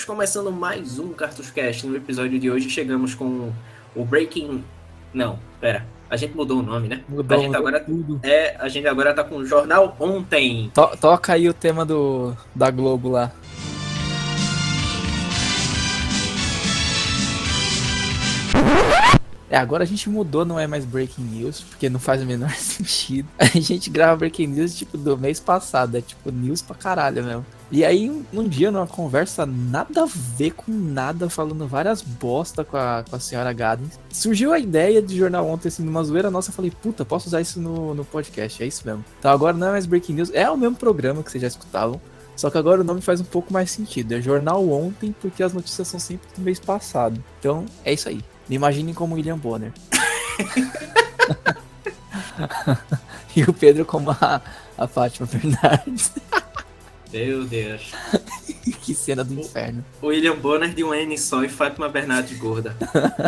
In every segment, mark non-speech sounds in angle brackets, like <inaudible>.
Estamos começando mais um Cartus Cast. No episódio de hoje chegamos com o Breaking. Não, pera. A gente mudou o nome, né? Mudou, a gente mudou agora tudo. é, a gente agora tá com o Jornal Ontem. To- toca aí o tema do, da Globo lá. É, agora a gente mudou, não é mais Breaking News, porque não faz o menor <laughs> sentido. A gente grava Breaking News, tipo, do mês passado, é tipo news pra caralho mesmo. E aí, um, dia, numa conversa nada a ver com nada, falando várias bosta com a, com a senhora Gaddens, surgiu a ideia de jornal ontem, assim, numa zoeira nossa, eu falei, puta, posso usar isso no, no podcast, é isso mesmo. Então agora não é mais Breaking News, é o mesmo programa que vocês já escutavam, só que agora o nome faz um pouco mais sentido. É Jornal Ontem, porque as notícias são sempre do mês passado. Então, é isso aí. Me imaginem como William Bonner. <laughs> e o Pedro como a, a Fátima Bernardes. Meu Deus. <laughs> que cena do inferno. William Bonner de um N só e Fátima Bernardes gorda.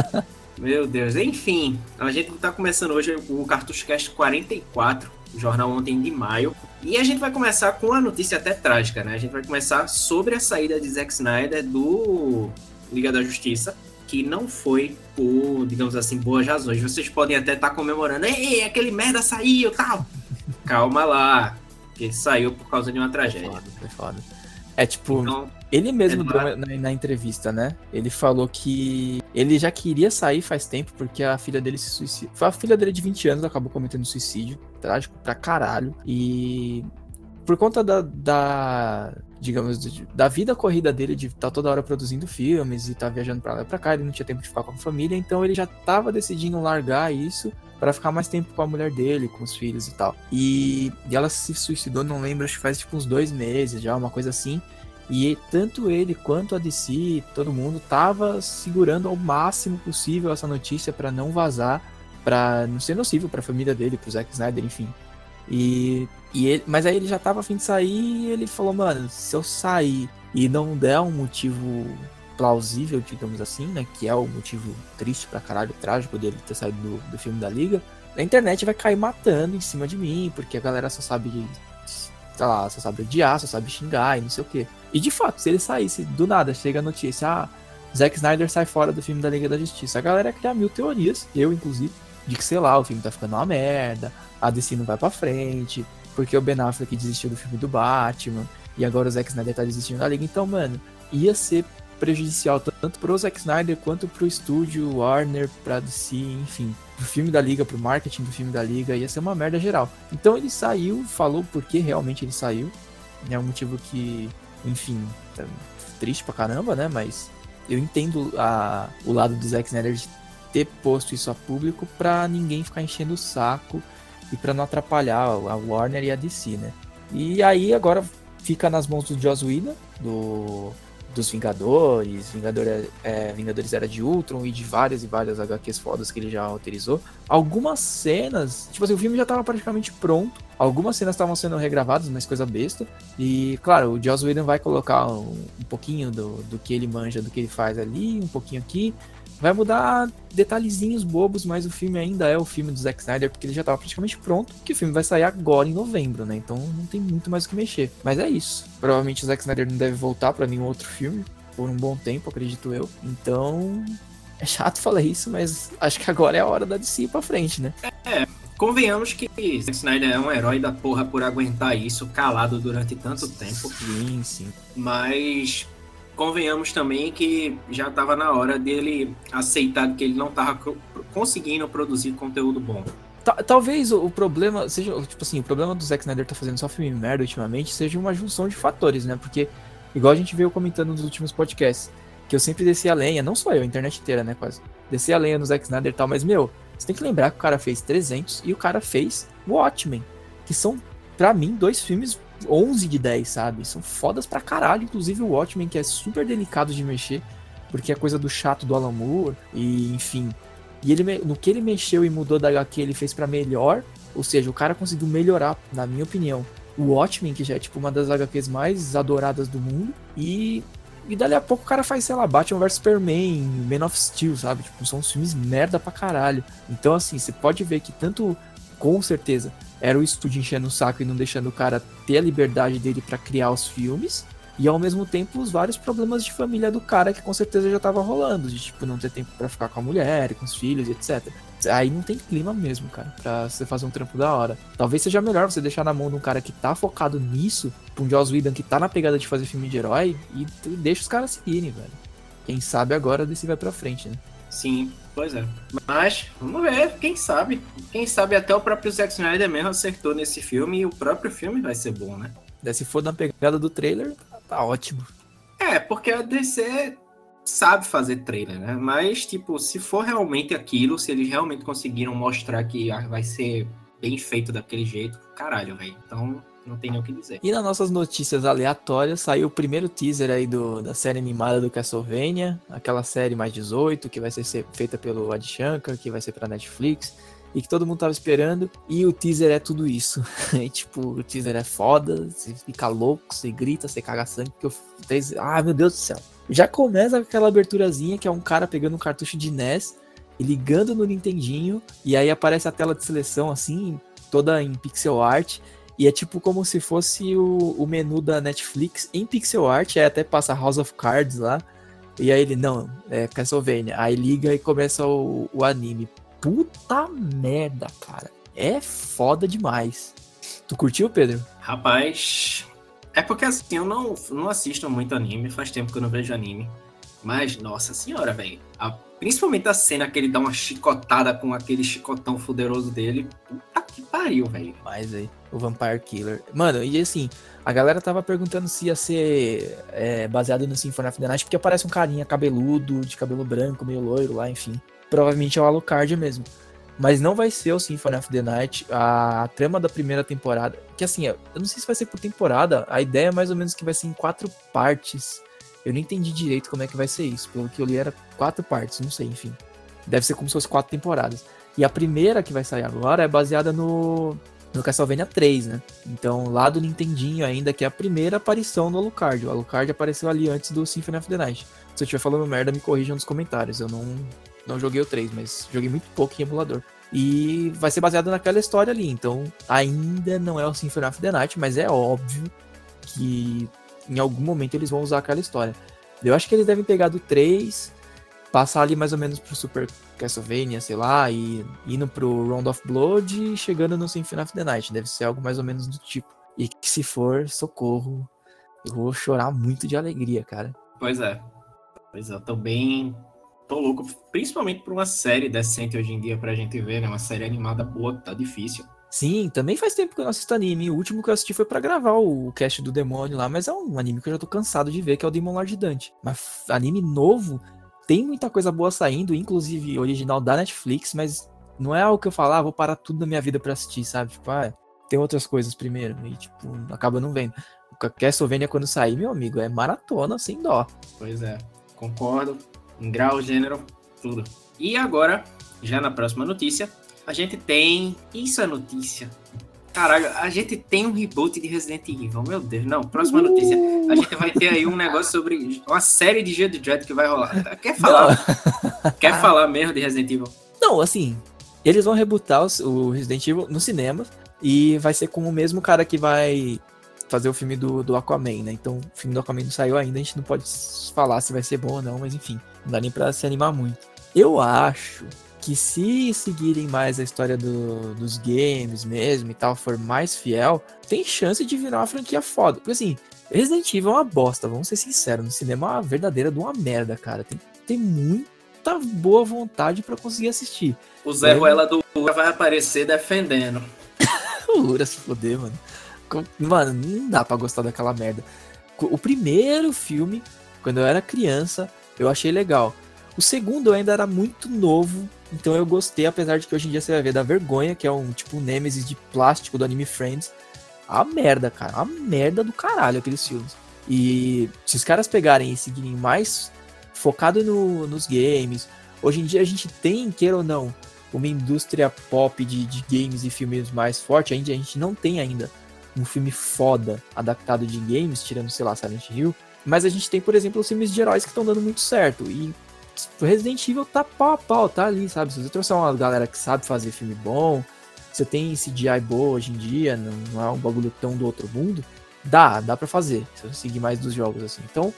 <laughs> Meu Deus. Enfim, a gente tá começando hoje o Cartucho Cast 44, o jornal ontem de maio. E a gente vai começar com uma notícia até trágica, né? A gente vai começar sobre a saída de Zack Snyder do Liga da Justiça, que não foi por, digamos assim, boas razões. Vocês podem até estar comemorando, ei, aquele merda saiu, tal. <laughs> Calma lá, que saiu por causa de uma tragédia. Foda, foi foda. É tipo, Então, ele mesmo é na, na entrevista, né? Ele falou que ele já queria sair faz tempo porque a filha dele se suicidou. A filha dele de 20 anos acabou cometendo suicídio. Trágico pra caralho. E por conta da, da digamos, da vida corrida dele de estar toda hora produzindo filmes e estar viajando pra lá e pra cá, ele não tinha tempo de ficar com a família, então ele já tava decidindo largar isso pra ficar mais tempo com a mulher dele, com os filhos e tal. E, e ela se suicidou, não lembro, acho que faz tipo uns dois meses já, uma coisa assim. E tanto ele quanto a DC, todo mundo tava segurando ao máximo possível essa notícia pra não vazar, pra não ser nocivo pra família dele, pro Zack Snyder, enfim. E, e ele, mas aí ele já tava a fim de sair e ele falou, mano, se eu sair e não der um motivo plausível, digamos assim, né, que é o motivo triste pra caralho, trágico dele ter saído do, do filme da Liga, a internet vai cair matando em cima de mim, porque a galera só sabe, sei lá, só sabe odiar, só sabe xingar e não sei o quê. E de fato, se ele saísse do nada, chega a notícia, ah, Zack Snyder sai fora do filme da Liga da Justiça, a galera ia criar mil teorias, eu inclusive, de que, sei lá, o filme tá ficando uma merda, a DC não vai pra frente, porque o Ben Affleck desistiu do filme do Batman, e agora o Zack Snyder tá desistindo da Liga. Então, mano, ia ser prejudicial tanto pro Zack Snyder quanto pro estúdio Warner, pra DC, enfim. Pro filme da Liga, pro marketing do filme da Liga, ia ser uma merda geral. Então ele saiu, falou por que realmente ele saiu. É um motivo que, enfim, tá triste pra caramba, né? Mas eu entendo a, o lado do Zack Snyder de ter posto isso a público pra ninguém ficar enchendo o saco e pra não atrapalhar a Warner e a DC, né? E aí agora fica nas mãos do Joss Whedon, do dos Vingadores, Vingador, é, Vingadores Era de Ultron e de várias e várias HQs fodas que ele já autorizou. Algumas cenas, tipo assim, o filme já tava praticamente pronto. Algumas cenas estavam sendo regravadas, mas coisa besta. E, claro, o Joss Whedon vai colocar um, um pouquinho do, do que ele manja, do que ele faz ali, um pouquinho aqui. Vai mudar detalhezinhos bobos, mas o filme ainda é o filme do Zack Snyder, porque ele já tava praticamente pronto, que o filme vai sair agora em novembro, né? Então não tem muito mais o que mexer. Mas é isso. Provavelmente o Zack Snyder não deve voltar pra nenhum outro filme por um bom tempo, acredito eu. Então, é chato falar isso, mas acho que agora é a hora da DC ir pra frente, né? convenhamos que Zack Snyder é um herói da porra por aguentar isso calado durante tanto tempo. Sim, sim. Mas convenhamos também que já estava na hora dele aceitar que ele não estava conseguindo produzir conteúdo bom. Ta- Talvez o, problema seja, tipo assim, o problema do Zack Snyder tá fazendo só filme merda ultimamente seja uma junção de fatores, né? Porque, igual a gente veio comentando nos últimos podcasts, que eu sempre desci a lenha, não só eu, a internet inteira, né, quase. Desci a lenha no Zack Snyder e tal, mas, meu, você tem que lembrar que o cara fez 300 e o cara fez Watchmen, que são, pra mim, dois filmes 11 de 10, sabe? São fodas pra caralho, inclusive o Watchmen, que é super delicado de mexer, porque é coisa do chato do Alan Moore, e enfim. E ele, no que ele mexeu e mudou da HQ, ele fez pra melhor, ou seja, o cara conseguiu melhorar, na minha opinião. O Watchmen, que já é tipo uma das HQs mais adoradas do mundo, e e dali a pouco o cara faz, sei lá, Batman vs Superman, Man of Steel, sabe? Tipo, são uns filmes merda pra caralho. Então, assim, você pode ver que tanto, com certeza, era o estúdio enchendo o saco e não deixando o cara ter a liberdade dele pra criar os filmes, E ao mesmo tempo os vários problemas de família do cara que com certeza já tava rolando, de tipo não ter tempo para ficar com a mulher, com os filhos, etc. Aí não tem clima mesmo, cara, pra você fazer um trampo da hora. Talvez seja melhor você deixar na mão de um cara que tá focado nisso, pra um Joss Whedon que tá na pegada de fazer filme de herói, e deixa os caras seguirem, velho. Quem sabe agora desse vai pra frente, né? Sim, pois é. Mas, vamos ver, quem sabe. Quem sabe até o próprio Zack Snyder mesmo acertou nesse filme e o próprio filme vai ser bom, né? Se for na pegada do trailer, tá ótimo. É, porque a DC sabe fazer trailer, né? Mas, tipo, se for realmente aquilo, se eles realmente conseguiram mostrar que vai ser bem feito daquele jeito, caralho, velho. Então, não tem nem o que dizer. E nas nossas notícias aleatórias, saiu o primeiro teaser aí do, da série animada do Castlevania, aquela série mais 18, que vai ser feita pelo Ad Shankar, que vai ser pra Netflix e que todo mundo tava esperando. E o teaser é tudo isso. <laughs> e, tipo, o teaser é foda, você fica louco, você grita, você caga sangue, porque eu. Ah, meu Deus do céu. Já começa aquela aberturazinha que é um cara pegando um cartucho de NES e ligando no Nintendinho, e aí aparece a tela de seleção assim, toda em pixel art. E é tipo como se fosse o, o menu da Netflix em pixel art, aí até passa House of Cards lá. E aí ele, não, é Castlevania. Aí liga e começa o, o anime puta merda, cara. É foda demais. Tu curtiu, Pedro? Rapaz, é porque assim, eu não, não assisto muito anime, faz tempo que eu não vejo anime. Mas, nossa senhora, velho. Principalmente a cena que ele dá uma chicotada com aquele chicotão fuderoso dele. Puta que pariu, velho. Mas aí, o Vampire Killer. Mano, e assim, a galera tava perguntando se ia ser é, baseado no Symphony of the Night, porque aparece um carinha cabeludo, de cabelo branco, meio loiro lá, enfim provavelmente é o Alucard mesmo. Mas não vai ser o Symphony of the Night. A, a trama da primeira temporada. Que assim, eu não sei se vai ser por temporada. A ideia é mais ou menos que vai ser em quatro partes. Eu não entendi direito como é que vai ser isso. Pelo que eu li, era quatro partes, não sei, enfim. Deve ser como se fosse quatro temporadas. E a primeira que vai sair agora é baseada no, no Castlevania 3, né? Então, lá do Nintendinho ainda, que é a primeira aparição do Alucard. O Alucard apareceu ali antes do Symphony of the Night. Se eu estiver falando merda, me corrijam nos comentários. Eu não, não joguei o 3, mas joguei muito pouco em emulador. E vai ser baseado naquela história ali. Então, ainda não é o Symphony of the Night, mas é óbvio que em algum momento eles vão usar aquela história. Eu acho que eles devem pegar do 3, passar ali mais ou menos pro Super Castlevania, sei lá, e indo pro Round of Blood e chegando no Symphony of the Night. Deve ser algo mais ou menos do tipo. E que se for, socorro. Eu vou chorar muito de alegria, cara. Pois é. Pois é, eu tô bem tô louco, principalmente por uma série decente hoje em dia pra gente ver, né? Uma série animada boa, tá difícil. Sim, também faz tempo que eu não assisto anime. O último que eu assisti foi para gravar o cast do demônio lá, mas é um anime que eu já tô cansado de ver, que é o Demon Lord Dante. Mas anime novo, tem muita coisa boa saindo, inclusive original da Netflix, mas não é algo que eu falar, ah, vou parar tudo da minha vida para assistir, sabe? Tipo, ah, tem outras coisas primeiro, e tipo, acaba não vendo. Castlevania quando sair, meu amigo, é maratona sem dó. Pois é, concordo em grau, gênero, tudo. E agora, já na próxima notícia, a gente tem. Isso é notícia. Caralho, a gente tem um reboot de Resident Evil. Meu Deus, não. Próxima notícia. A gente vai ter aí um negócio sobre uma série de G Dread que vai rolar. Quer falar? <laughs> Quer falar mesmo de Resident Evil? Não, assim. Eles vão rebootar o Resident Evil no cinema. E vai ser com o mesmo cara que vai fazer o filme do, do Aquaman, né? Então, o filme do Aquaman não saiu ainda, a gente não pode falar se vai ser bom ou não, mas enfim, não dá nem pra se animar muito. Eu acho que se seguirem mais a história do, dos games mesmo e tal, for mais fiel, tem chance de virar uma franquia foda. Porque assim, Resident Evil é uma bosta, vamos ser sinceros. No cinema é uma verdadeira de uma merda, cara. Tem, tem muita boa vontade para conseguir assistir. O Zé Ruela do Ura vai aparecer defendendo. <laughs> o Ura se foder, mano. Mano, não dá pra gostar daquela merda. O primeiro filme, quando eu era criança, eu achei legal. O segundo ainda era muito novo, então eu gostei, apesar de que hoje em dia você vai ver da vergonha, que é um tipo um Nemesis de plástico do anime Friends. A merda, cara. A merda do caralho aqueles filmes. E se os caras pegarem e seguirem mais focado no, nos games, hoje em dia a gente tem, queira ou não, uma indústria pop de, de games e filmes mais forte, ainda a gente não tem ainda um filme foda adaptado de games, tirando, sei lá, Silent Hill. Mas a gente tem, por exemplo, os filmes de heróis que estão dando muito certo. E Resident Evil tá pau a pau, tá ali, sabe? Se você trouxer uma galera que sabe fazer filme bom, você tem CGI boa hoje em dia, não, é um bagulho tão do outro mundo, dá, dá para fazer, se eu seguir mais dos jogos, assim. Então,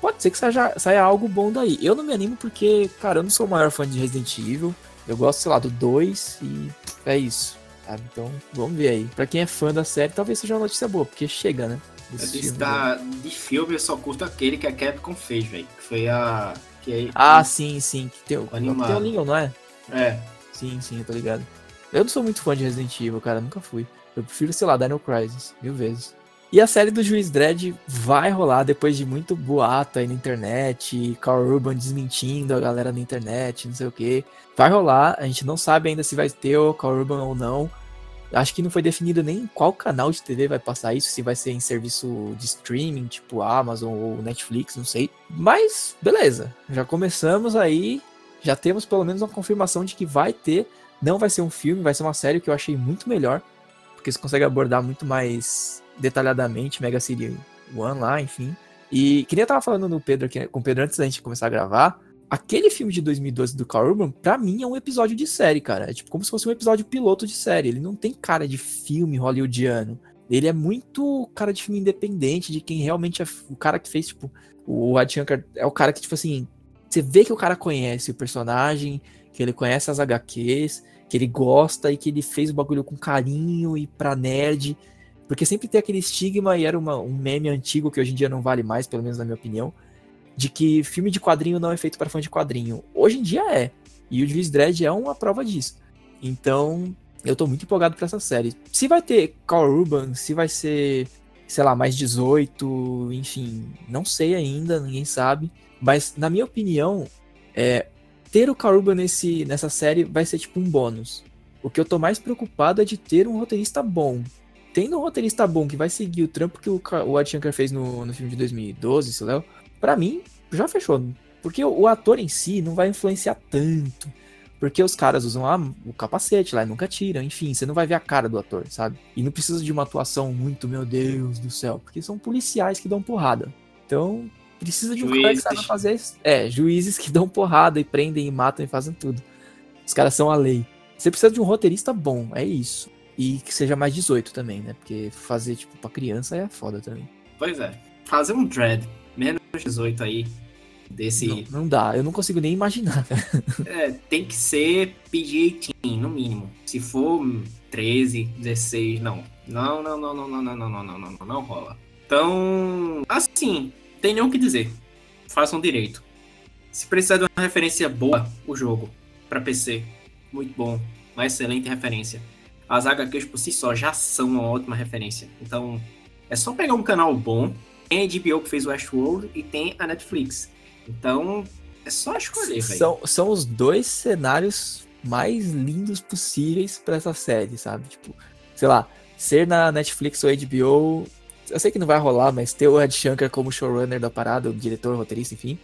pode ser que saia, saia algo bom daí. Eu não me animo porque, cara, eu não sou o maior fã de Resident Evil. Eu gosto, sei lá, do 2 e é isso. Sabe? Então, vamos ver aí. Pra quem é fã da série, talvez seja uma notícia boa, porque chega, né? Disse, da, de filme eu só curto aquele que a Capcom fez, velho. Que foi a. Que é, ah, sim, sim. Que tem, o, tem o Leon, não é? É. Sim, sim, eu tô ligado. Eu não sou muito fã de Resident Evil, cara, nunca fui. Eu prefiro, sei lá, Dino Crisis, mil vezes. E a série do Juiz Dredd vai rolar depois de muito boato aí na internet, Carl Urban desmentindo a galera na internet, não sei o que. Vai rolar, a gente não sabe ainda se vai ter o Carl Urban ou não. Acho que não foi definido nem qual canal de TV vai passar isso, se vai ser em serviço de streaming, tipo Amazon ou Netflix, não sei. Mas, beleza, já começamos aí, já temos pelo menos uma confirmação de que vai ter. Não vai ser um filme, vai ser uma série que eu achei muito melhor, porque você consegue abordar muito mais detalhadamente Mega City One lá, enfim. E queria estar falando no Pedro aqui, com o Pedro antes da gente começar a gravar. Aquele filme de 2012 do Carl Urban, pra mim, é um episódio de série, cara. É tipo como se fosse um episódio piloto de série. Ele não tem cara de filme hollywoodiano. Ele é muito cara de filme independente, de quem realmente é o cara que fez, tipo, o Ed Shankar é o cara que, tipo assim, você vê que o cara conhece o personagem, que ele conhece as HQs, que ele gosta e que ele fez o bagulho com carinho e pra nerd. Porque sempre tem aquele estigma, e era uma, um meme antigo que hoje em dia não vale mais, pelo menos na minha opinião, de que filme de quadrinho não é feito para fã de quadrinho. Hoje em dia é. E o Juiz Dredd é uma prova disso. Então, eu tô muito empolgado pra essa série. Se vai ter Carl Urban, se vai ser, sei lá, mais 18, enfim, não sei ainda, ninguém sabe. Mas, na minha opinião, é, ter o Carl Urban nesse, nessa série vai ser tipo um bônus. O que eu tô mais preocupado é de ter um roteirista bom tendo um roteirista bom que vai seguir o trampo que o, o Ed Shankar fez no, no filme de 2012, se Léo, pra mim, já fechou. Porque o, ator em si não vai influenciar tanto. Porque os caras usam ah, o capacete lá e nunca tiram. Enfim, você não vai ver a cara do ator, sabe? E não precisa de uma atuação muito, meu Deus do céu. Porque são policiais que dão porrada. Então, precisa de um juízes. cara que saiba fazer. É, juízes que dão porrada e prendem e matam e fazem tudo. Os caras são a lei. Você precisa de um roteirista bom, é isso. E que seja mais 18 também, né? Porque fazer, tipo, pra criança é foda também. Pois é. Fazer um dread menos 18 aí, desse... Não, não dá, eu não consigo nem imaginar. <laughs> é, tem que ser PG-18, no mínimo. Se for 13, 16, não. Não, não, não, não, não, não, não, não, não, não, não, não rola. Então, assim, tem nem o que dizer. Façam direito. Se precisar de uma referência boa, o jogo, para PC, muito bom. Uma excelente referência as HQs por si só já são uma ótima referência. Então, é só pegar um canal bom. Tem a HBO que fez Westworld e tem a Netflix. Então, é só escolher, velho. São, são os dois cenários mais lindos possíveis para essa série, sabe? Tipo, sei lá, ser na Netflix ou HBO, eu sei que não vai rolar, mas ter o Ed Shankar como showrunner da parada, o diretor, roteirista, enfim,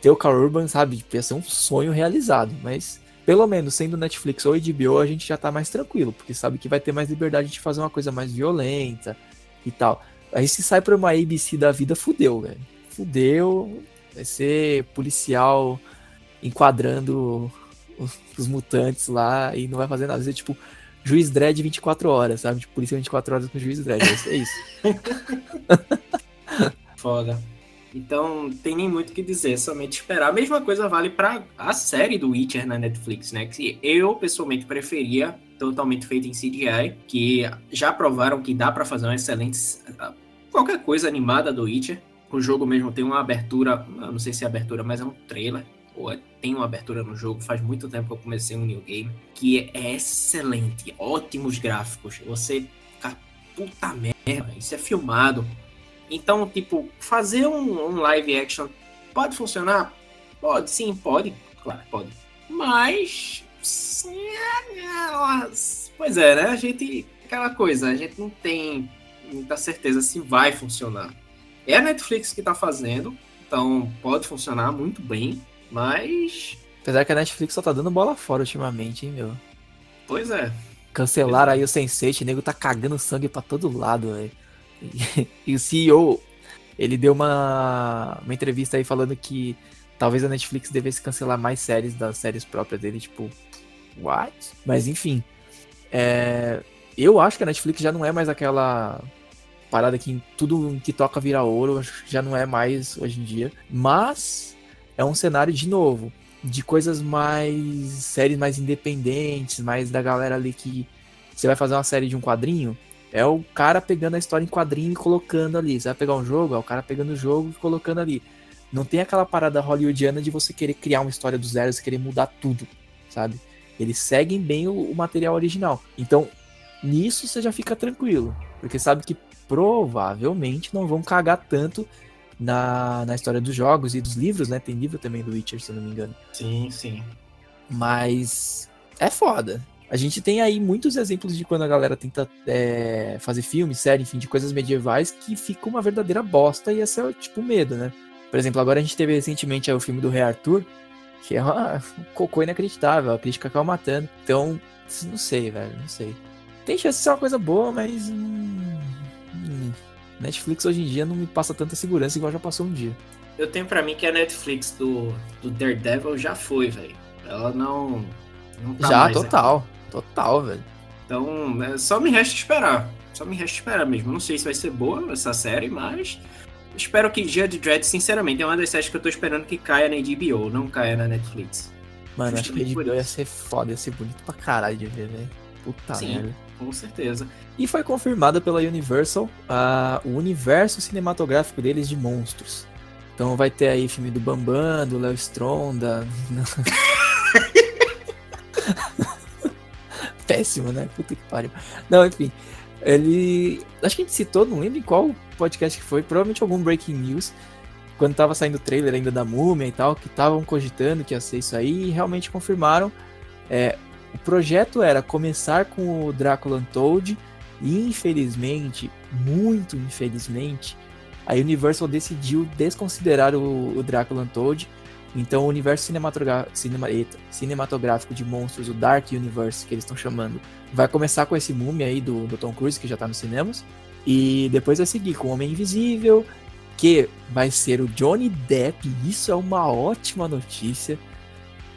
ter o Carl Urban, sabe? Tipo, ia ser um sonho realizado, mas pelo menos sendo Netflix ou HBO, a gente já tá mais tranquilo, porque sabe que vai ter mais liberdade de fazer uma coisa mais violenta e tal. Aí se sai pra uma ABC da vida, fudeu, velho. Fudeu. Vai ser policial enquadrando os, <laughs> os, mutantes lá e não vai fazer nada. Vai ser tipo juiz dread 24 horas, sabe? Tipo, polícia 24 horas com juiz dread. Vai ser isso. <laughs> Foda. Então, tem nem muito o que dizer, é somente esperar. A mesma coisa vale para a série do Witcher na Netflix, né? Que eu, pessoalmente, preferia totalmente feita em CGI, que já provaram que dá para fazer uma excelente... Qualquer coisa animada do Witcher. O jogo mesmo tem uma abertura, não sei se é abertura, mas é um trailer. Ou é, tem uma abertura no jogo, faz muito tempo que eu comecei um new game, que é excelente, ótimos gráficos. Você fica, puta merda, isso é filmado então, tipo, fazer um, um live action pode funcionar? Pode, sim, pode. Claro, pode. Mas. Pois é, né? A gente. Aquela coisa, a gente não tem muita certeza se vai funcionar. É a Netflix que tá fazendo, então pode funcionar muito bem, mas. Apesar que a Netflix só tá dando bola fora ultimamente, hein, meu? Pois é. Cancelaram aí o Sense8, o nego tá cagando sangue pra todo lado, velho. E, <laughs> o CEO, ele deu uma, uma entrevista aí falando que talvez a Netflix devesse cancelar mais séries das séries próprias dele, tipo, what? Mas enfim, é, eu acho que a Netflix já não é mais aquela parada que tudo que toca vira ouro, já não é mais hoje em dia. Mas é um cenário, de novo, de coisas mais. séries mais independentes, mais da galera ali que. Você vai fazer uma série de um quadrinho, é o cara pegando a história em quadrinho e colocando ali. Você vai pegar um jogo, é o cara pegando o jogo e colocando ali. Não tem aquela parada hollywoodiana de você querer criar uma história do zero, você querer mudar tudo, sabe? Eles seguem bem o, o material original. Então, nisso você já fica tranquilo. Porque sabe que provavelmente não vão cagar tanto na, na história dos jogos e dos livros, né? Tem livro também do Witcher, se eu não me engano. Sim, sim. Mas é foda. A gente tem aí muitos exemplos de quando a galera tenta é, fazer filme, série, enfim, de coisas medievais que fica uma verdadeira bosta e esse é tipo medo, né? Por exemplo, agora a gente teve recentemente o filme do Rei Arthur, que é uma, um cocô inacreditável, a crítica acaba matando. Então, não sei, velho, não sei. Tem chance de ser uma coisa boa, mas. Hum, Netflix hoje em dia não me passa tanta segurança igual já passou um dia. Eu tenho para mim que a Netflix do, do Daredevil já foi, velho. Ela não. não tá já, total. Aqui. Total, velho. Então, é, só me resta esperar. Só me resta esperar mesmo. Não sei se vai ser boa essa série, mas. Espero que Judge Dredd, sinceramente, é uma das séries que eu tô esperando que caia na HBO, não caia na Netflix. Mano, acho que a HBO ia ser foda, ia ser bonito pra caralho de ver, velho. Puta merda com certeza. E foi confirmada pela Universal uh, o universo cinematográfico deles de monstros. Então vai ter aí filme do Bambam, do Léo Stronda. <laughs> Péssimo, né? Puta que pariu. Não, enfim. Ele. Acho que a gente citou, não lembro em qual podcast que foi, provavelmente algum Breaking News. Quando tava saindo o trailer ainda da Múmia e tal, que estavam cogitando que ia ser isso aí, e realmente confirmaram. É, o projeto era começar com o Drácula Untold e infelizmente, muito infelizmente, a Universal decidiu desconsiderar o, o Drácula Untold. Então o universo cinema, cinematográfico de monstros, o Dark Universe que eles estão chamando, vai começar com esse múmia aí do, do Tom Cruise que já tá nos cinemas. E depois vai seguir com o Homem Invisível, que vai ser o Johnny Depp. Isso é uma ótima notícia.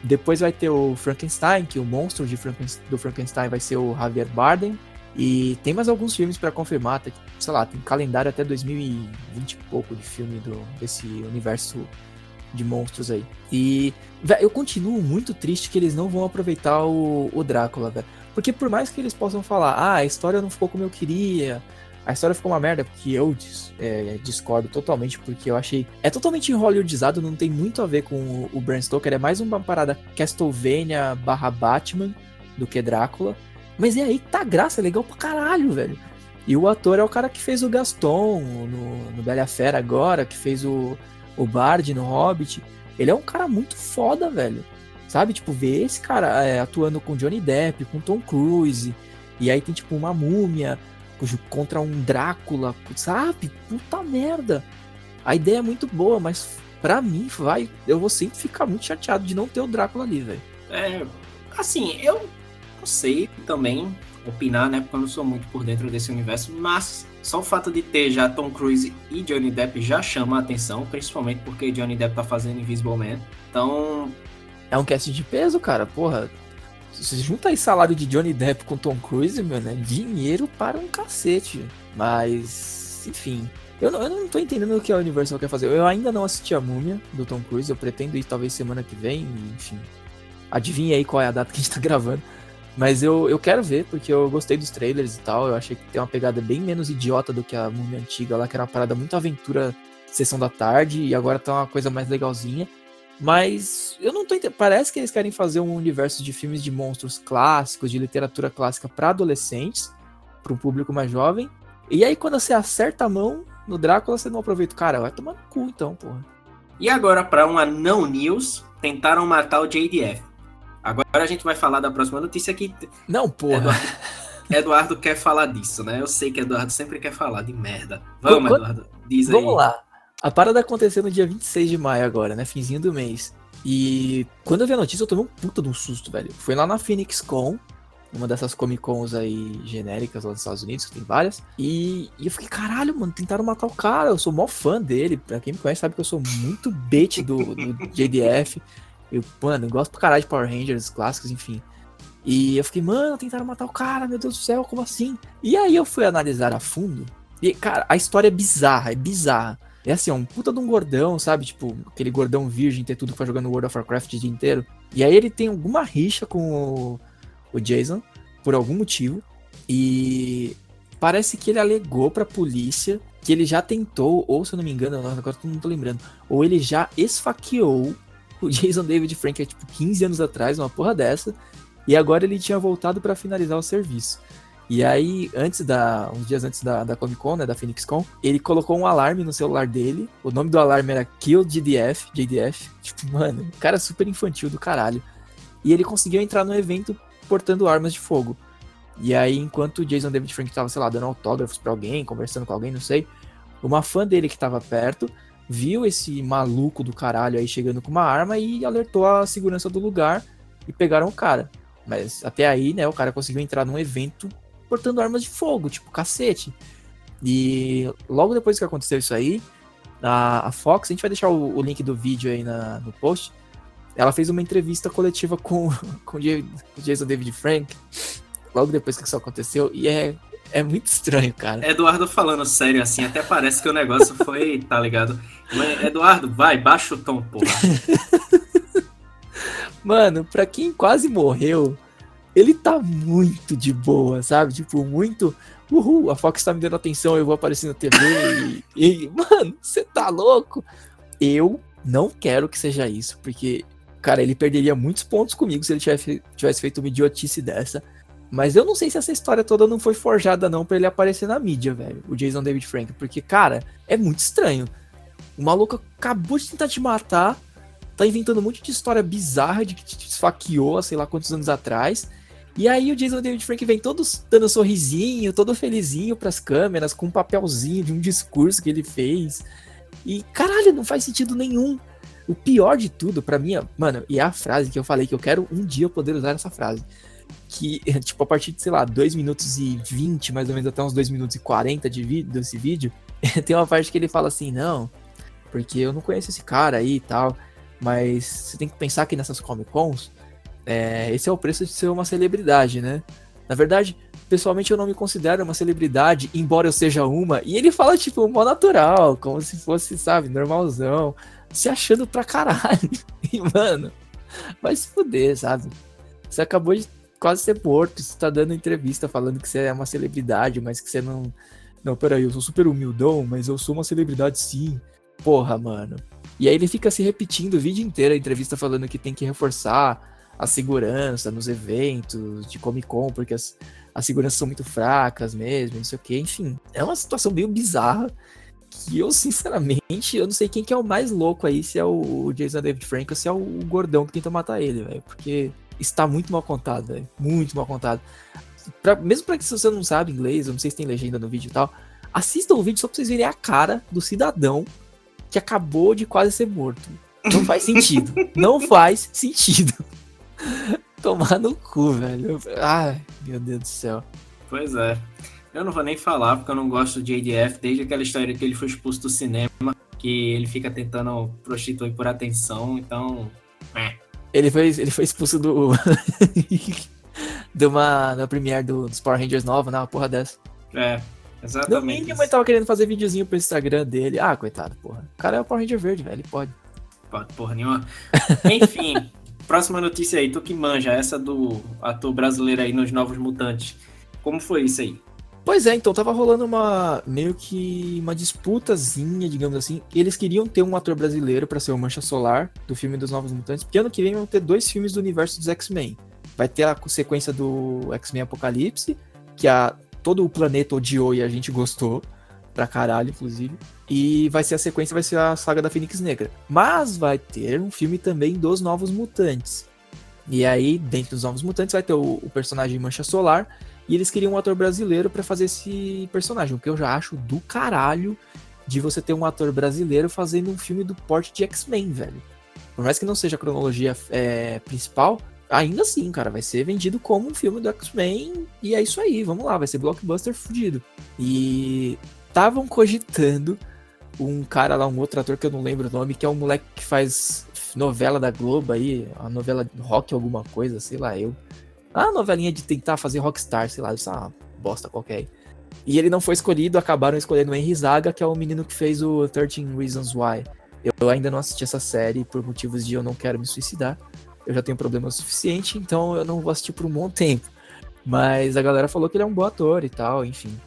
Depois vai ter o Frankenstein, que o monstro de Frankenstein, do Frankenstein vai ser o Javier Bardem. E tem mais alguns filmes para confirmar, tem, sei lá, tem calendário até 2020 e pouco de filme do, desse universo de monstros aí. E véio, eu continuo muito triste que eles não vão aproveitar o, o Drácula, velho. Porque por mais que eles possam falar, ah, a história não ficou como eu queria, a história ficou uma merda, porque eu é, discordo totalmente, porque eu achei. É totalmente hollywoodizado, não tem muito a ver com o, o Bram Stoker, é mais uma parada Castlevania barra Batman do que Drácula. Mas é aí que tá graça, é legal pra caralho, velho. E o ator é o cara que fez o Gaston no, no Bela Fera agora, que fez o, o Bard no Hobbit. Ele é um cara muito foda, velho. Sabe? Tipo, ver esse cara é, atuando com Johnny Depp, com Tom Cruise. E aí tem, tipo, uma múmia contra um Drácula, sabe? Puta merda. A ideia é muito boa, mas para mim vai, eu vou sempre ficar muito chateado de não ter o Drácula ali, velho. É, assim, eu não sei também opinar, né, porque eu não sou muito por dentro desse universo, mas só o fato de ter já Tom Cruise e Johnny Depp já chama a atenção, principalmente porque Johnny Depp tá fazendo Invisible Man. Então, é um cast de peso, cara. Porra, você junta aí salário de Johnny Depp com Tom Cruise, meu, né? Dinheiro para um cacete. Mas, enfim. Eu não, eu não tô entendendo o que a Universal quer fazer. Eu ainda não assisti a Múmia do Tom Cruise. Eu pretendo ir talvez semana que vem. Enfim. Adivinha aí qual é a data que a gente tá <laughs> gravando. Mas eu, eu quero ver, porque eu gostei dos trailers e tal. Eu achei que tem uma pegada bem menos idiota do que a Múmia antiga lá, que era uma parada muito aventura sessão da tarde. E agora tá uma coisa mais legalzinha. Mas eu não tô entendendo. Parece que eles querem fazer um universo de filmes de monstros clássicos, de literatura clássica para adolescentes, para um público mais jovem. E aí, quando você acerta a mão no Drácula, você não aproveita. Cara, vai tomar no cu então, porra. E agora, para uma não news, tentaram matar o JDF. Agora a gente vai falar da próxima notícia aqui. Não, porra. Eduardo, Eduardo quer falar disso, né? Eu sei que Eduardo sempre quer falar de merda. Vamos. Eduardo. Diz aí. Vamos lá. A parada aconteceu no dia 26 de maio agora, né? Finzinho do mês. E quando eu vi a notícia, eu tomei um puta de um susto, velho. Foi lá na Phoenix Con, uma dessas Comic Cons aí genéricas lá nos Estados Unidos, que tem várias. E, e, eu fiquei, caralho, mano, tentaram matar o cara. Eu sou mó fã dele. Pra quem me conhece sabe que eu sou muito bait do, do JDF. Eu, mano, gosto pra caralho de Power Rangers clássicos, enfim. E eu fiquei, mano, tentaram matar o cara, meu Deus do céu, como assim? E aí eu fui analisar a fundo E, cara, a história é bizarra, é bizarra. É assim, ó, um puta de um gordão, sabe? Tipo, aquele gordão virgem, ter tudo que foi jogando World of Warcraft o dia inteiro. E aí ele tem alguma rixa com o, o Jason, por algum motivo. E parece que ele alegou pra polícia que ele já tentou, ou se eu não me engano, agora não tô lembrando, ou ele já esfaqueou o <laughs> Jason David Frank, é tipo 15 anos atrás, uma porra dessa, e agora ele tinha voltado para finalizar o serviço. E aí, antes da. uns dias antes da, da Comic Con, né? Da Phoenix Con, ele colocou um alarme no celular dele. O nome do alarme era Kill JDF, JDF. Tipo, mano, um cara super infantil do caralho. E ele conseguiu entrar no evento portando armas de fogo. E aí, enquanto o Jason David Frank tava, sei lá, dando autógrafos para alguém, conversando com alguém, não sei, uma fã dele que tava perto viu esse maluco do caralho aí chegando com uma arma e alertou a segurança do lugar e pegaram o cara. Mas até aí, né, o cara conseguiu entrar num evento portando armas de fogo, tipo cacete. E logo depois que aconteceu isso aí, a, a Fox, a gente vai deixar o, o link do vídeo aí na, no post. Ela fez uma entrevista coletiva com, <laughs> com o Jason David Frank, logo depois que isso aconteceu, e é, é muito estranho, cara. Eduardo falando sério assim, até parece que o negócio foi, tá ligado? Mas, Eduardo, vai, baixa o tom, porra. <laughs> Mano, pra quem quase morreu, ele tá muito de boa, sabe? Tipo, muito. Uhul, a Fox tá me dando atenção, eu vou aparecer na TV. e, e, mano, você tá louco? Eu não quero que seja isso, porque, cara, ele perderia muitos pontos comigo se ele tivesse, feito uma idiotice dessa. Mas eu não sei se essa história toda não foi forjada, não, para ele aparecer na mídia, velho. O Jason David Frank. Porque, cara, é muito estranho. O maluco acabou de tentar te matar. Tá inventando um monte de história bizarra de que te esfaqueou, sei lá quantos anos atrás. E aí o Jason David Frank vem todo dando um sorrisinho, todo felizinho pras câmeras, com um papelzinho de um discurso que ele fez. E caralho, não faz sentido nenhum. O pior de tudo, para mim, mano, e é a frase que eu falei que eu quero um dia poder usar essa frase. Que, <laughs> tipo, a partir de, sei lá, 2 minutos e 20, mais ou menos até uns 2 minutos e 40 de desse vídeo, <laughs> tem uma parte que ele fala assim, não, porque eu não conheço esse cara aí e tal, mas você tem que pensar que nessas Comic Cons, é, esse é o preço de ser uma celebridade, né? Na verdade, pessoalmente eu não me considero uma celebridade, embora eu seja uma. E ele fala, tipo, mó natural, como se fosse, sabe, normalzão, se achando pra caralho. <laughs> E, mano, vai se fuder, sabe? Você acabou de quase ser morto, você tá dando entrevista falando que você é uma celebridade, mas que você não. Não, peraí, eu sou super humildão, mas eu sou uma celebridade sim. Porra, mano. E aí ele fica se repetindo o vídeo inteiro a entrevista falando que tem que reforçar a segurança nos eventos de Comic Con, porque as, as seguranças são muito fracas mesmo, não sei o que, enfim. É uma situação meio bizarra que eu, sinceramente, eu não sei quem que é o mais louco aí, se é o Jason David Frank ou se é o gordão que tenta matar ele, velho, porque está muito mal contado, velho, muito mal contado. Pra, mesmo pra que se você não sabe inglês, eu não sei se tem legenda no vídeo e tal, assista o vídeo só pra vocês verem a cara do cidadão que acabou de quase ser morto. Não faz sentido. <laughs> não faz sentido. <laughs> Tomar no cu, velho. Ai, meu Deus do céu. Pois é. Eu não vou nem falar, porque eu não gosto de ADF, desde aquela história que ele foi expulso do cinema, que ele fica tentando prostituir por atenção, então. É. Ele foi, ele foi expulso do. <laughs> de uma. da premiere do, dos Power Rangers nova, né? Uma porra dessa. É, exatamente. No mínimo ele tava querendo fazer videozinho pro Instagram dele. Ah, coitado, porra. O cara é o Power Ranger verde, velho. Ele pode. Pode, porra nenhuma. <laughs> Enfim. Próxima notícia aí, tu que manja, essa do ator brasileiro aí nos Novos Mutantes. Como foi isso aí? Pois é, então tava rolando uma meio que uma disputazinha, digamos assim. Eles queriam ter um ator brasileiro para ser o Mancha Solar do filme dos Novos Mutantes, porque ano que vem vão ter dois filmes do universo dos X-Men. Vai ter a sequência do X-Men Apocalipse, que a todo o planeta odiou e a gente gostou pra caralho, inclusive. E vai ser a sequência, vai ser a saga da Fênix Negra. Mas vai ter um filme também dos Novos Mutantes. E aí, dentro dos Novos Mutantes, vai ter o, o personagem Mancha Solar. E eles queriam um ator brasileiro para fazer esse personagem. O que eu já acho do caralho de você ter um ator brasileiro fazendo um filme do porte de X-Men, velho. Por mais que não seja a cronologia é, principal, ainda assim, cara, vai ser vendido como um filme do X-Men. E é isso aí, vamos lá, vai ser blockbuster fudido. E estavam cogitando um cara lá, um outro ator que eu não lembro o nome, que é um moleque que faz novela da Globo aí, a novela rock alguma coisa, sei lá, eu. A novelinha de tentar fazer rockstar, sei lá, isso é bosta qualquer aí. E ele não foi escolhido, acabaram escolhendo o Henry Zaga, que é o menino que fez o 13 Reasons Why. Eu ainda não assisti essa série por motivos de eu não quero me suicidar. Eu já tenho problema suficiente, então eu não vou assistir por um bom tempo. Mas a galera falou que ele é um bom ator e tal, enfim.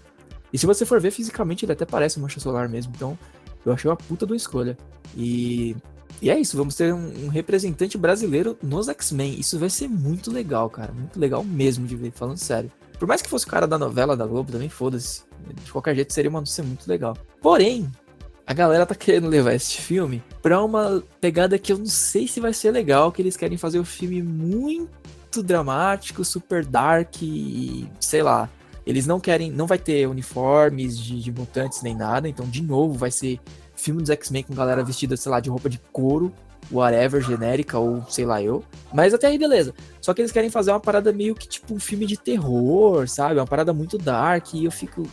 E se você for ver fisicamente, ele até parece um Mancha Solar mesmo. Então, eu achei uma puta de uma escolha. E, e é isso, vamos ter um, um representante brasileiro nos X-Men. Isso vai ser muito legal, cara. Muito legal mesmo de ver, falando sério. Por mais que fosse o cara da novela da Globo, também foda-se. De qualquer jeito, seria uma notícia muito legal. Porém, a galera tá querendo levar esse filme pra uma pegada que eu não sei se vai ser legal, que eles querem fazer o filme muito dramático, super dark e sei lá. Eles não querem, não vai ter uniformes de, de mutantes nem nada, então de novo vai ser filme dos X-Men com galera vestida, sei lá, de roupa de couro, whatever, genérica ou sei lá eu. Mas até aí beleza. Só que eles querem fazer uma parada meio que tipo um filme de terror, sabe? Uma parada muito dark e eu fico,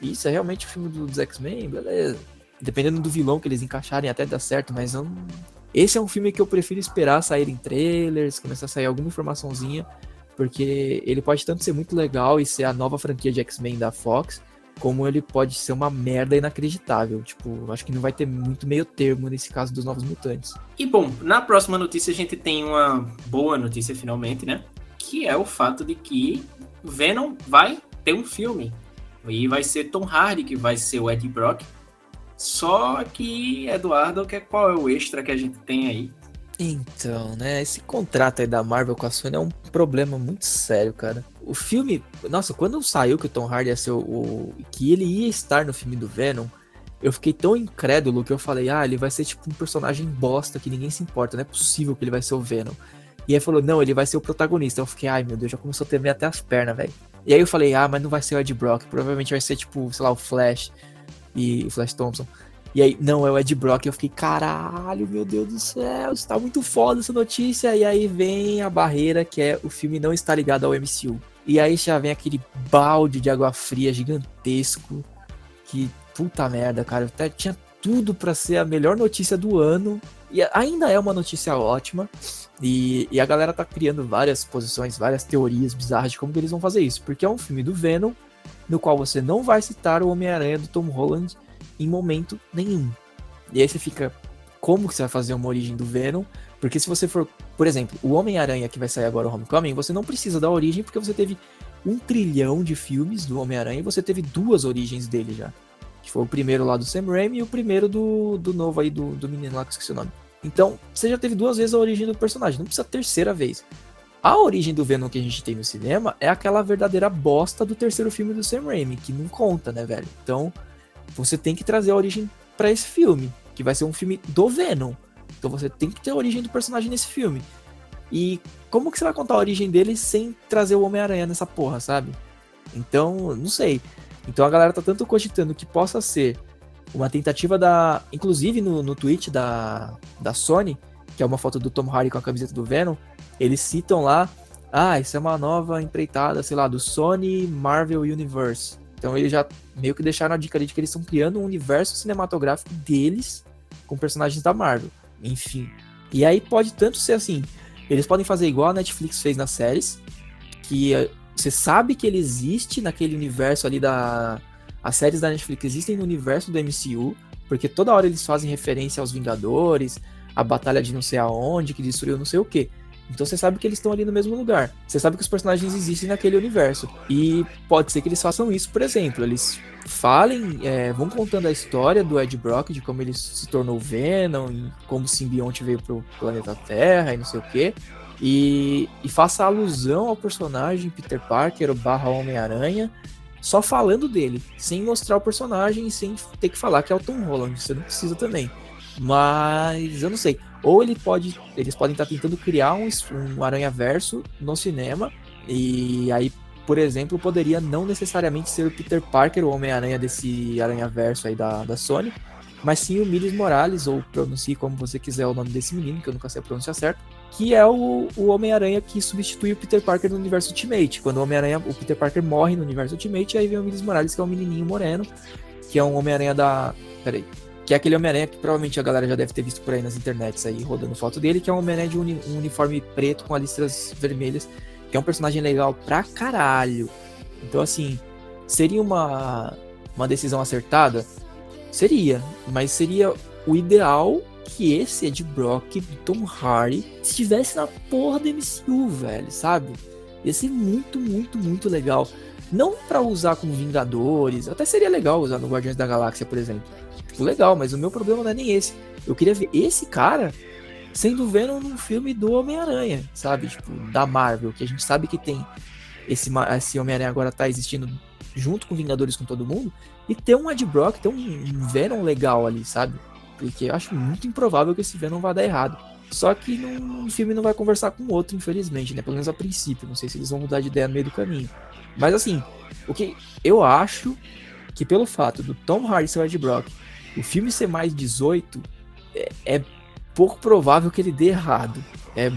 isso é realmente o filme dos X-Men, beleza. Dependendo do vilão que eles encaixarem, até dá certo, mas eu não... esse é um filme que eu prefiro esperar sair em trailers, começar a sair alguma informaçãozinha, porque ele pode tanto ser muito legal e ser a nova franquia de X-Men da Fox, como ele pode ser uma merda inacreditável. Tipo, acho que não vai ter muito meio termo nesse caso dos Novos Mutantes. E bom, na próxima notícia a gente tem uma boa notícia finalmente, né? Que é o fato de que Venom vai ter um filme. E vai ser Tom Hardy que vai ser o Ed Brock. Só que, Eduardo, que, qual é o extra que a gente tem aí? Então, né, esse contrato aí da Marvel com a Sony é um problema muito sério, cara. O filme, nossa, quando saiu que o Tom Hardy ia ser o, que ele ia estar no filme do Venom, eu fiquei tão incrédulo que eu falei, ah, ele vai ser tipo um personagem bosta que ninguém se importa, não é possível que ele vai ser o Venom. E aí falou, não, ele vai ser o protagonista. Eu fiquei, ai meu Deus, já começou a tremer até as pernas, velho. E aí eu falei, ah, mas não vai ser o Ed Brock, provavelmente vai ser tipo, sei lá, o Flash e o Flash Thompson. E aí, não, é o Ed Brock. Eu fiquei, caralho, meu Deus do céu, está muito foda essa notícia. E aí vem a barreira que é o filme não está ligado ao MCU. E aí já vem aquele balde de água fria gigantesco. Que puta merda, cara. Até tinha tudo para ser a melhor notícia do ano. E ainda é uma notícia ótima. E, e, a galera tá criando várias posições, várias teorias bizarras de como que eles vão fazer isso. Porque é um filme do Venom, no qual você não vai citar o Homem-Aranha do Tom Holland em momento nenhum. E aí você fica, como que você vai fazer uma origem do Venom? Porque se você for, por exemplo, o Homem-Aranha que vai sair agora, o Homecoming, você não precisa da origem porque você teve um trilhão de filmes do Homem-Aranha e você teve duas origens dele já. Que foi o primeiro lá do Sam Raimi e o primeiro do, do novo aí, do, do menino lá que eu esqueci o nome. Então, você já teve duas vezes a origem do personagem, não precisa terceira vez. A origem do Venom que a gente tem no cinema é aquela verdadeira bosta do terceiro filme do Sam Raimi, que não conta, né, velho? Então, você tem que trazer a origem para esse filme, que vai ser um filme do Venom. Então você tem que ter a origem do personagem nesse filme. E como que você vai contar a origem dele sem trazer o Homem-Aranha nessa porra, sabe? Então, não sei. Então a galera tá tanto cogitando que possa ser uma tentativa da. Inclusive no, no tweet da, da Sony, que é uma foto do Tom Hardy com a camiseta do Venom, eles citam lá. Ah, isso é uma nova empreitada, sei lá, do Sony Marvel Universe. Então eles já meio que deixaram a dica ali de que eles estão criando um universo cinematográfico deles com personagens da Marvel. Enfim. E aí pode tanto ser assim. Eles podem fazer igual a Netflix fez nas séries, que eh, você sabe que ele existe naquele universo ali da. As séries da Netflix existem no universo do MCU, porque toda hora eles fazem referência aos Vingadores, a batalha de não sei aonde, que destruiu não sei o que. Então você sabe que eles estão ali no mesmo lugar. Você sabe que os personagens existem naquele universo. E pode ser que eles façam isso, por exemplo. Eles falem, é, vão contando a história do Ed Brock, de como ele se tornou Venom, como o simbionte veio pro planeta Terra e não sei o quê. E, e faça alusão ao personagem Peter Parker, o barra Homem-Aranha, só falando dele, sem mostrar o personagem e sem ter que falar que é o Tom Holland. Você não precisa também. Mas eu não sei. Ou ele pode, eles podem estar tentando criar um, um Aranha Verso no cinema. E aí, por exemplo, poderia não necessariamente ser o Peter Parker, o Homem-Aranha desse Aranha Verso aí da, da Sony, mas sim o Miles Morales, ou pronuncie como você quiser o nome desse menino, que eu nunca sei a pronúncia certa, que é o, o Homem-Aranha que substitui o Peter Parker no universo Ultimate. Quando o Homem-Aranha, o Peter Parker morre no universo Ultimate, aí vem o Miles Morales, que é um menininho moreno, que é um Homem-Aranha da. Peraí. Que é aquele Homem-Aranha que provavelmente a galera já deve ter visto por aí nas internets aí, rodando foto dele, que é um Homem-Aranha de um uniforme preto com listras vermelhas, que é um personagem legal pra caralho. Então, assim, Seria uma, uma decisão acertada? Seria, mas seria o ideal que esse Ed Brock do Tom Hardy estivesse na porra do MCU, velho, sabe? Ia ser muito, muito, muito legal. Não para usar como Vingadores, até seria legal usar no Guardiões da Galáxia, por exemplo. Tipo, legal, mas o meu problema não é nem esse. Eu queria ver esse cara sendo Venom num filme do Homem-Aranha, sabe? Tipo, da Marvel, que a gente sabe que tem esse, esse Homem-Aranha agora tá existindo junto com Vingadores com todo mundo, e ter um Ed Brock, ter um Venom legal ali, sabe? Porque eu acho muito improvável que esse Venom vá dar errado. Só que um filme não vai conversar com o outro, infelizmente, né? Pelo menos a princípio. Não sei se eles vão mudar de ideia no meio do caminho. Mas assim, o que eu acho que pelo fato do Tom Hardy ser o Ed Brock, o filme ser mais 18, é, é pouco provável que ele dê errado. É, é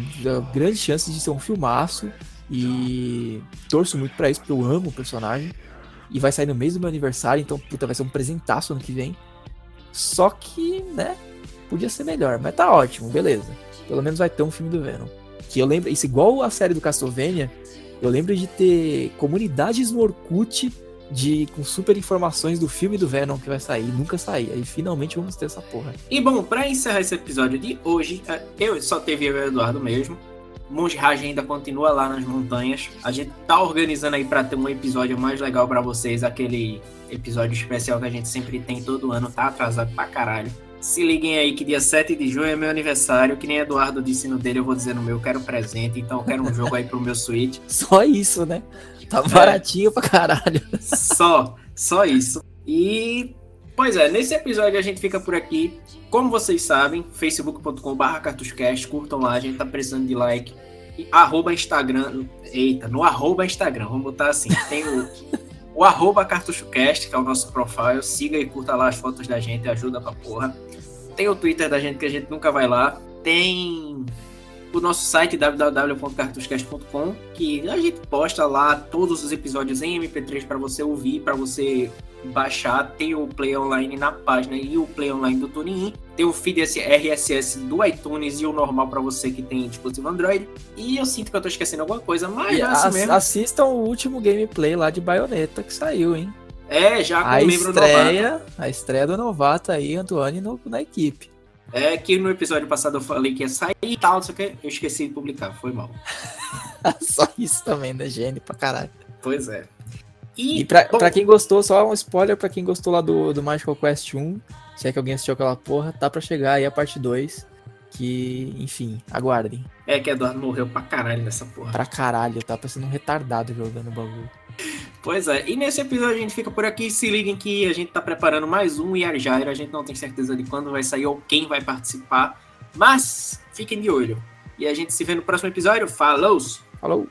grande chance de ser um filmaço e torço muito para isso, porque eu amo o personagem. E vai sair no mês do meu aniversário, então puta, vai ser um presentaço ano que vem. Só que, né, podia ser melhor, mas tá ótimo, beleza. Pelo menos vai ter um filme do Venom. Que eu lembro, isso igual a série do Castlevania, eu lembro de ter comunidades no Orkut de com super informações do filme do Venom que vai sair, nunca sair. Aí finalmente vamos ter essa porra. E bom, para encerrar esse episódio de hoje, é, eu só teve eu e o Eduardo mesmo. Monge Raj ainda continua lá nas montanhas. A gente tá organizando aí para ter um episódio mais legal para vocês, aquele episódio especial que a gente sempre tem todo ano, tá atrasado pra caralho. Se liguem aí que dia 7 de junho é meu aniversário, que nem Eduardo disse no dele, eu vou dizer no meu, eu quero presente, então eu quero um jogo aí pro meu Switch. <laughs> Só isso, né? Tá baratinho é. pra caralho. Só, só isso. E, pois é, nesse episódio a gente fica por aqui. Como vocês sabem, facebook.com.br cartuscast, curtam lá, a gente tá precisando de like. E, arroba Instagram, eita, no arroba Instagram, vamos botar assim, tem o, o arroba cartuchocast, que é o nosso profile, siga e curta lá as fotos da gente, ajuda pra porra. Tem o Twitter da gente que a gente nunca vai lá. Tem o nosso site www.cartuscast.com, que a gente posta lá todos os episódios em MP3 para você ouvir, para você baixar. Tem o Play Online na página e o Play Online do TuneIn. Tem o feed RSS do iTunes e o normal para você que tem dispositivo Android. E eu sinto que eu tô esquecendo alguma coisa, mas é assim mesmo. Assistam o último gameplay lá de Bayonetta que saiu, hein? É, já com a membro estreia, novato. A estreia do novato aí, Antoine, no, na equipe. É que no episódio passado eu falei que ia sair e tal, não sei o que, eu esqueci de publicar, foi mal. <laughs> só isso também, né? Gênio pra caralho. Pois é. E, e pra, bom, pra quem gostou, só um spoiler pra quem gostou lá do, do Magical Quest 1, se é que alguém assistiu aquela porra, tá pra chegar aí a parte 2. Que, enfim, aguardem. É que Eduardo morreu pra caralho nessa porra. Pra caralho, tá parecendo um retardado jogando o bagulho. Pois é, e nesse episódio a gente fica por aqui. Se liguem que a gente tá preparando mais um Yarjaira. A gente não tem certeza de quando vai sair ou quem vai participar. Mas fiquem de olho. E a gente se vê no próximo episódio. Falou! Falou!